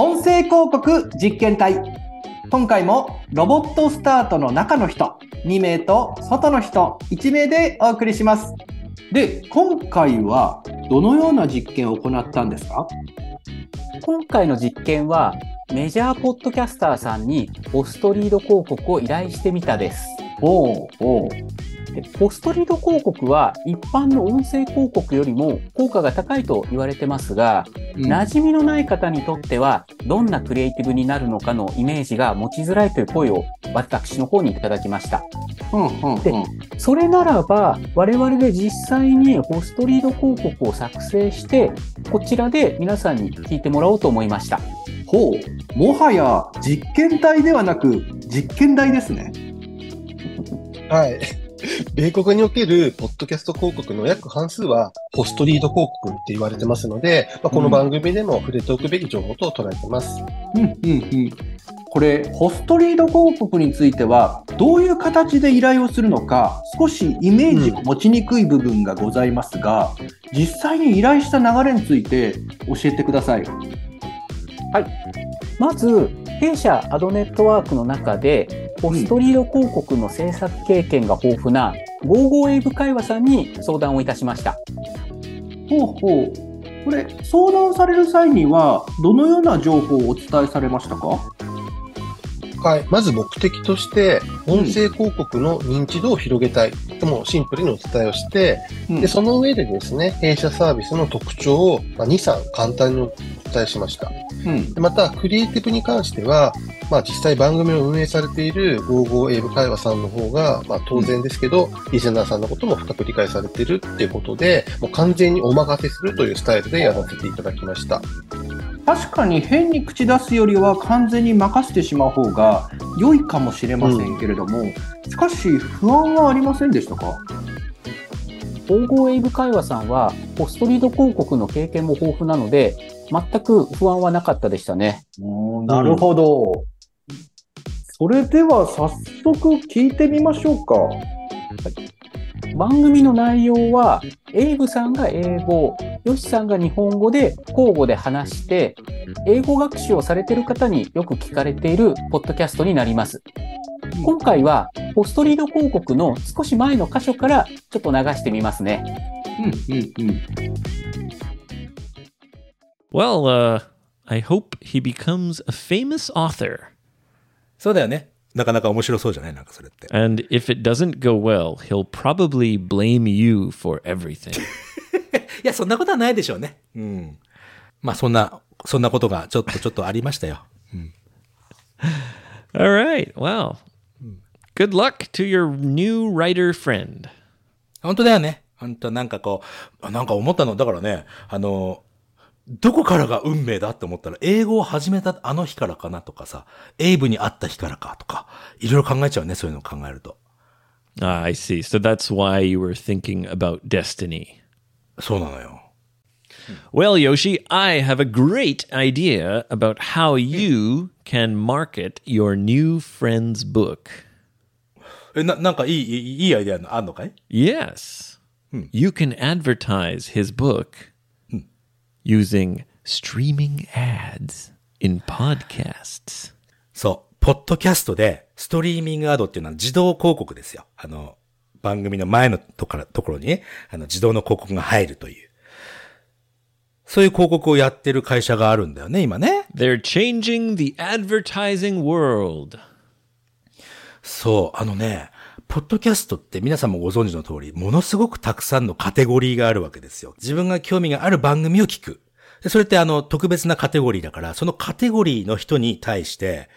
音声広告実験隊。今回もロボットスタートの中の人。2名と外の人。1名でお送りします。で今回はどのような実験を行ったんですか？今回の実験はメジャーポッドキャスターさんにポストリード広告を依頼してみたです。おうおポストリード広告は一般の音声広告よりも効果が高いと言われてますが、馴染みのない方にとってはどんなクリエイティブになるのかのイメージが持ちづらいという声を私の方にいただきました。うんうんうんでそれならば我々で実際にポストリード広告を作成してこちらで皆さんに聞いてもらおうと思いました。ほうもはや実験体ではなく実験台ですねはい。米国におけるポッドキャスト広告の約半数は、ポストリード広告って言われてますので、まあ、この番組でも触れておくべき情報と捉えてます。うんうんうんこれホストリード広告についてはどういう形で依頼をするのか少しイメージを持ちにくい部分がございますが、実際に依頼した流れについて教えてください。まず弊社アドネットワークの中でオストリード広告の制作経験が豊富な55英語会話さんに相談をいたしました。ほうほう。これ相談される際にはどのような情報をお伝えされましたか？はい。まず目的として、音声広告の認知度を広げたい。ともシンプルにお伝えをして、うんで、その上でですね、弊社サービスの特徴を、まあ、2、3簡単にお伝えしました。うんでまた、クリエイティブに関しては、まあ実際番組を運営されている55英語会話さんの方が、まあ当然ですけど、リスナーさんのことも深く理解されているっていうことで、もう完全にお任せするというスタイルでやらせていただきました。確かに変に口出すよりは完全に任せてしまう方が良いかもしれませんけれども、しかし不安はありませんでしたか？55エイブ会話さんはポストリード広告の経験も豊富なので全く不安はなかったでしたね。なるほど。それでは早速聞いてみましょうか。番組の内容は、エイブさんが英語、ヨシさんが日本語で交互で話して、英語学習をされている方によく聞かれているポッドキャストになります。今回は、ポストリード広告の少し前の箇所からちょっと流してみますね。うんうんうん。Well, uh, I hope he becomes a famous author. そうだよね。なかなか面白そうじゃないなんかそれって。And if it doesn't go well, he'll probably blame you for everything. いや、そんなことはないでしょうね。うん。まあ、そんな、そんなことがちょっとちょっとありましたよ。All right. Well, good luck to your new writer friend. 本当だよね。本当なんかこう、あなんか思ったの、だからね、あの、どこからが運命だって思ったら、英語を始めたあの日からかなとかさ、エイブに会った日からかとか、いろいろ考えちゃうね、そういうのを考えると。Ah, I see. So that's why you were thinking about destiny. そうなのよ。Well, Yoshi, I have a great idea about how you can market your new friend's book. え、な、なんかいい、いいいいアイデアあんのかい Yes. You can advertise his book using streaming ads in podcasts. そう。ポッドキャストで、ストリーミングアドっていうのは自動広告ですよ。あの、番組の前のところところにね、あの、自動の広告が入るという。そういう広告をやってる会社があるんだよね、今ね。They're changing the advertising world. そう、あのね、ポッドキャストって皆さんもご存知の通り、ものすごくたくさんのカテゴリーがあるわけですよ。自分が興味がある番組を聞く。でそれってあの、特別なカテゴリーだから、そのカテゴリーの人に対して、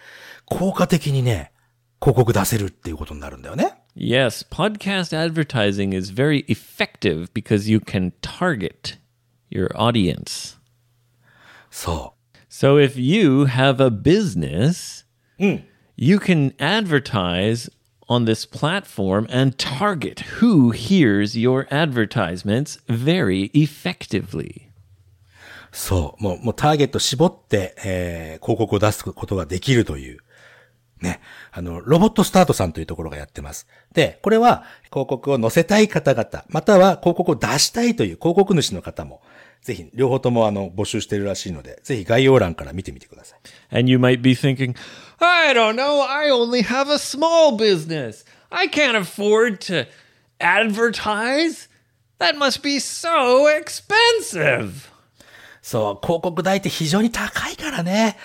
効果的にね、広告出せるっていうことになるんだよね。Yes, podcast advertising is very effective because you can target your audience. そ So if you have a business, you can advertise on this platform and target who hears your advertisements very effectively. そう。もう、もうターゲット絞って、えー広告を出すことができるという。ね。あの、ロボットスタートさんというところがやってます。で、これは広告を載せたい方々、または広告を出したいという広告主の方も、ぜひ、両方ともあの、募集してるらしいので、ぜひ概要欄から見てみてください。And you might be thinking, I don't know, I only have a small business. I can't afford to advertise. That must be so expensive. そう、広告代って非常に高いからね。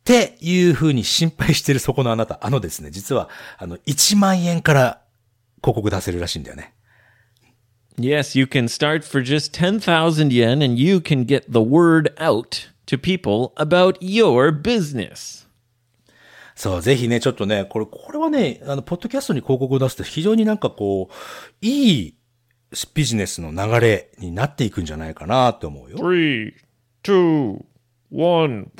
っていう風に心配してるそこのあなた。あのですね、実は、あの、1万円から広告出せるらしいんだよね。 Yes, you can start for just 10,000 yen and you can get the word out to people about your business. そう、ぜひね、ちょっとね、これ、これはね、あの、ポッドキャストに広告を出すと非常になんかこう、いいビジネスの流れになっていくんじゃないかなって思うよ。Three, two, one.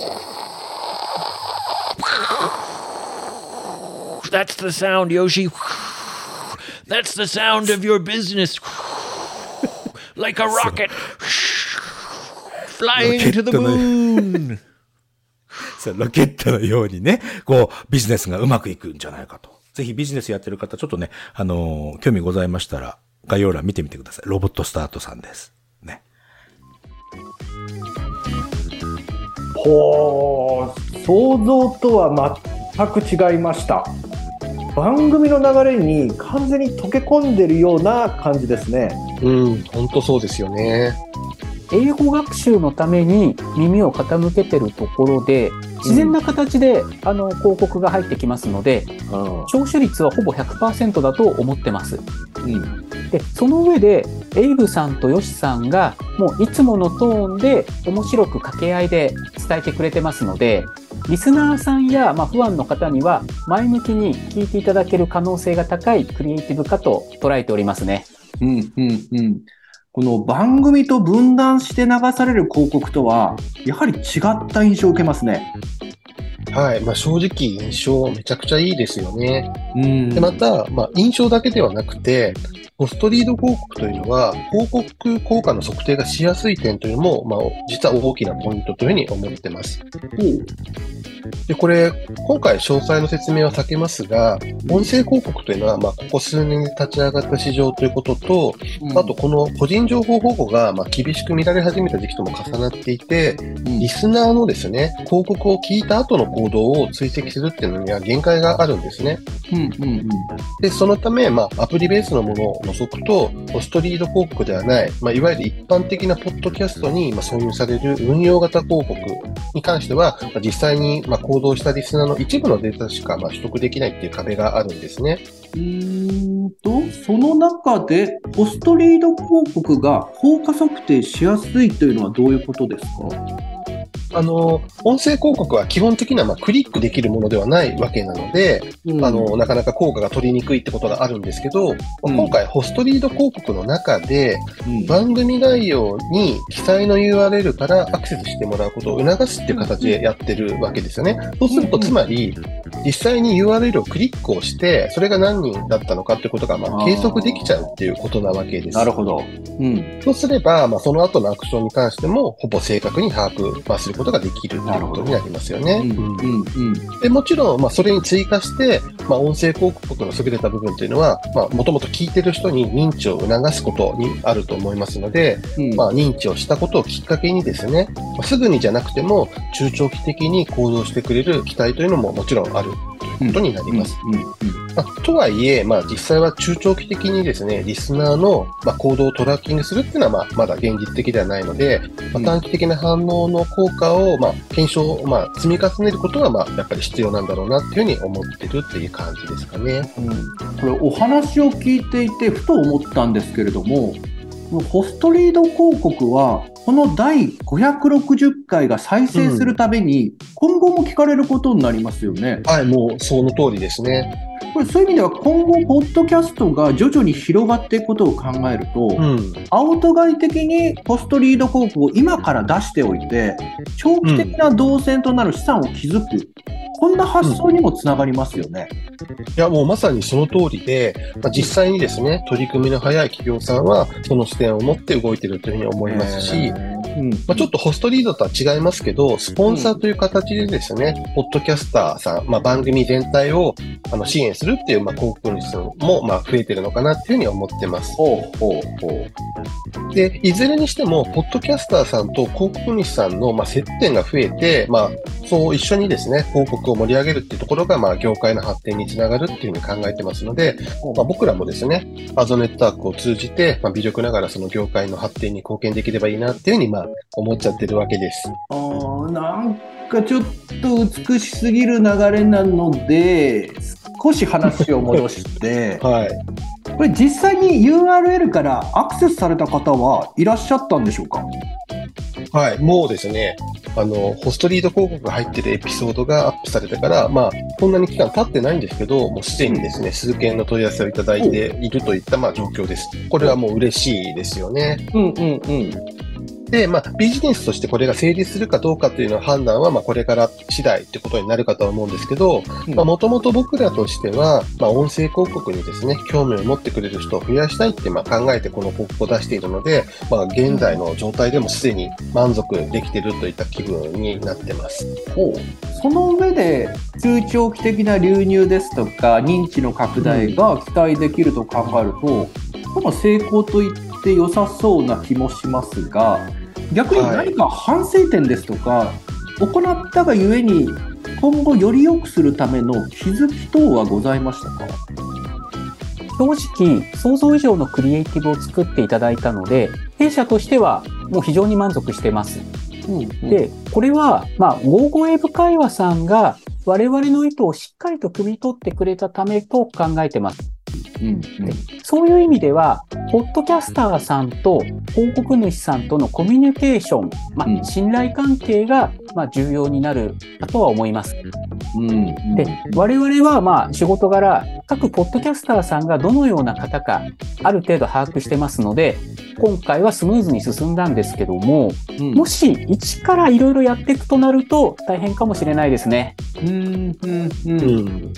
That's the sound, Yoshi. That's the sound of your business. Like a rocket. Flying to the moon. そうロケットのようにね、こう、ビジネスがうまくいくんじゃないかと。ぜひビジネスやってる方、ちょっとね、あのー興味ございましたら、概要欄見てみてください。ロボットスタートさんです。ね。ほう、想像とは全く違いました。番組の流れに完全に溶け込んでるような感じですね。うん、本当そうですよね。英語学習のために耳を傾けてるところで、自然な形で、あの広告が入ってきますので、聴取率はほぼ100%だと思ってます。うん。で、その上で、エイブさんとヨシさんが、もういつものトーンで面白く掛け合いで伝えてくれてますので、リスナーさんや、まあ、不安の方には前向きに聞いていただける可能性が高いクリエイティブかと捉えておりますね。うん、うん、うん。この番組と分断して流される広告とは、やはり違った印象を受けますね。はい。まあ正直印象めちゃくちゃいいですよね。うんで、また、まあ印象だけではなくて、ポストリード広告というのは、広告効果の測定がしやすい点というのも、まあ実は大きなポイントというふうに思ってます。で、これ、今回詳細の説明は避けますが、音声広告というのは、まあここ数年で立ち上がった市場ということと、あと、この個人情報保護が、まあ、厳しく見られ始めた時期とも重なっていて、うん。リスナーのですね、広告を聞いた後の行動を追跡するっていうのには限界があるんですね。うん、うん、で、そのため、まあ、アプリベースのものを除くと、ポストリード広告ではない、まあ、いわゆる一般的なポッドキャストに、まあ、挿入される運用型広告に関しては、まあ、実際に、まあ、行動したリスナーの一部のデータしか、まあ、取得できないっていう壁があるんですね。うん。うーんと、その中で、ポストリード広告が効果測定しやすいというのはどういうことですか？あの、音声広告は基本的にはまあクリックできるものではないわけなので、あの、なかなか効果が取りにくいってことがあるんですけど、うん今回ホストリード広告の中で、うん番組内容に記載の URL からアクセスしてもらうことを促すっていう形でやってるわけですよね。そうすると、うんつまり、実際に URL をクリックをして、それが何人だったのかってことが、ま計測できちゃうっていうことなわけです。なるほど。うん。そうすれば、まあ、その後のアクションに関しても、ほぼ正確に把握、まあ、することができるということになりますよね。でもちろん、まあ、それに追加して、まあ、音声広告の優れた部分というのは、まあ、もともと聞いてる人に認知を促すことにあると思いますので、うん。まあ、認知をしたことをきっかけにですね、まあ、すぐにじゃなくても、中長期的に行動してくれる期待というのももちろんあることになります。まあ、とはいえ、まあ、実際は中長期的にですね、リスナーの、まあ、行動をトラッキングするっていうのは、まあ、まだ現実的ではないので、まあ、短期的な反応の効果を、まあ、検証、まあ、積み重ねることが、まあ、やっぱり必要なんだろうなっていうふうに思ってるっていう感じですかね。うん。これ、お話を聞いていて、ふと思ったんですけれども、ホストリード広告は、この第560回が再生するために、今後も聞かれることになりますよね。はい、もうその通りですね。これ、そういう意味では、今後、ポッドキャストが徐々に広がっていくことを考えると、うん。アウト外的にポストリード広告を今から出しておいて、長期的な動線となる資産を築く、こんな発想にもつながりますよね。いや、もうまさにその通りで、まあ、実際にですね、取り組みの早い企業さんは、その視点を持って動いてるというふうに思いますし、うん。まあ、ちょっとホストリードとは違いますけど、スポンサーという形でですね、ポッドキャスターさん、まあ、番組全体をあの支援するっていう、まあ、広告主も、まあ、増えてるのかなっていうふうに思ってます。ほうほうほう。で、いずれにしても、ポッドキャスターさんと広告主さんの、まあ、接点が増えて、まあ、そう一緒にですね、広告を盛り上げるっていうところが、まあ、業界の発展につながるっていうふうに考えてますので、まあ、僕らもですね、アゾネットワークを通じて、まあ、微力ながらその業界の発展に貢献できればいいなっていうふうに、まあ、思っちゃってるわけです。あーなんかちょっと美しすぎる流れなので、少し話を戻して、はい。これ実際に URL からアクセスされた方はいらっしゃったんでしょうか？はい。もうですね、あの、ホストリード広告が入ってるエピソードがアップされてから、まあ、こんなに期間経ってないんですけど、もうすでにですね、数件の問い合わせをいただいているといった、まあ、状況です。これはもう嬉しいですよね。うんうんうん。で、まあ、ビジネスとしてこれが成立するかどうかっていうのは判断は、まあ、これから次第ってことになるかとは思うんですけど、もともと僕らとしては、まあ、音声広告にですね、興味を持ってくれる人を増やしたいって、まあ、考えてこの広告を出しているので、まあ、現在の状態でもすでに満足できてるといった気分になってます。ほう。その上で中長期的な流入ですとか認知の拡大が期待できると考えると、この成功と言って良さそうな気もしますが逆に何か反省点ですとか、行ったがゆえに今後より良くするための気づき等はございましたか？正直、想像以上のクリエイティブを作っていただいたので、弊社としてはもう非常に満足してます。で、で、これは、まあ、ゴーゴーエブ会話さんが我々の意図をしっかりと汲み取ってくれたためと考えてます。うんそういう意味では、ポッドキャスターさんと広告主さんとのコミュニケーション、まうん。あ、信頼関係が、まあ、重要になるかとは思います。うん。で、我々は、まあ、仕事柄、各ポッドキャスターさんがどのような方か、ある程度把握してますので、今回はスムーズに進んだんですけども、うんもし一からいろいろやっていくとなると大変かもしれないですね。うんうんうんうん。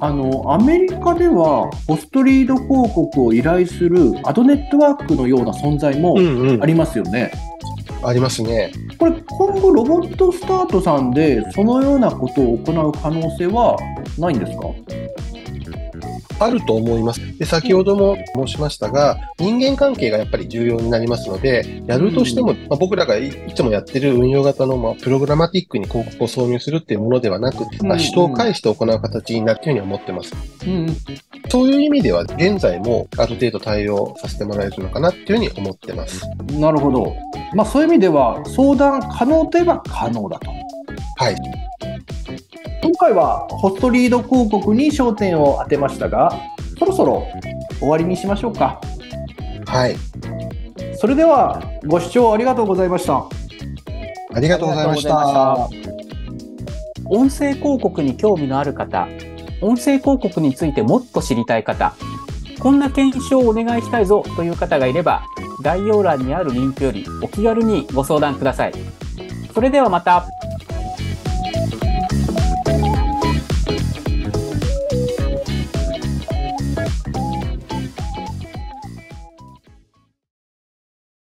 あのアメリカではポストリード広告を依頼するアドネットワークのような存在もうんうんあ。りますよね。ありますね。これ今後ロボットスタートさんでそのようなことを行う可能性はないんですか？あると思います。で、先ほども申しましたが、人間関係がやっぱり重要になりますので、やるとしても、まあ、僕らがいいつもやってる運用型の、まあ、プログラマティックに広告を挿入するっていうものではなく、まあ、うん人を介して行う形になるというふうに思ってます。うんそういう意味では、現在もある程度対応させてもらえるのかなっていうふうに思ってます。なるほど。まあそういう意味では相談可能といえば可能だと。はい。今回はホストリード広告に焦点を当てましたが、そろそろ終わりにしましょうか。はい。それではご視聴ありがとうございました。ありがとうございました。音声広告に興味のある方、音声広告についてもっと知りたい方、こんな検証をお願いしたいぞという方がいれば、概要欄にあるリンクよりお気軽にご相談ください。それではまた。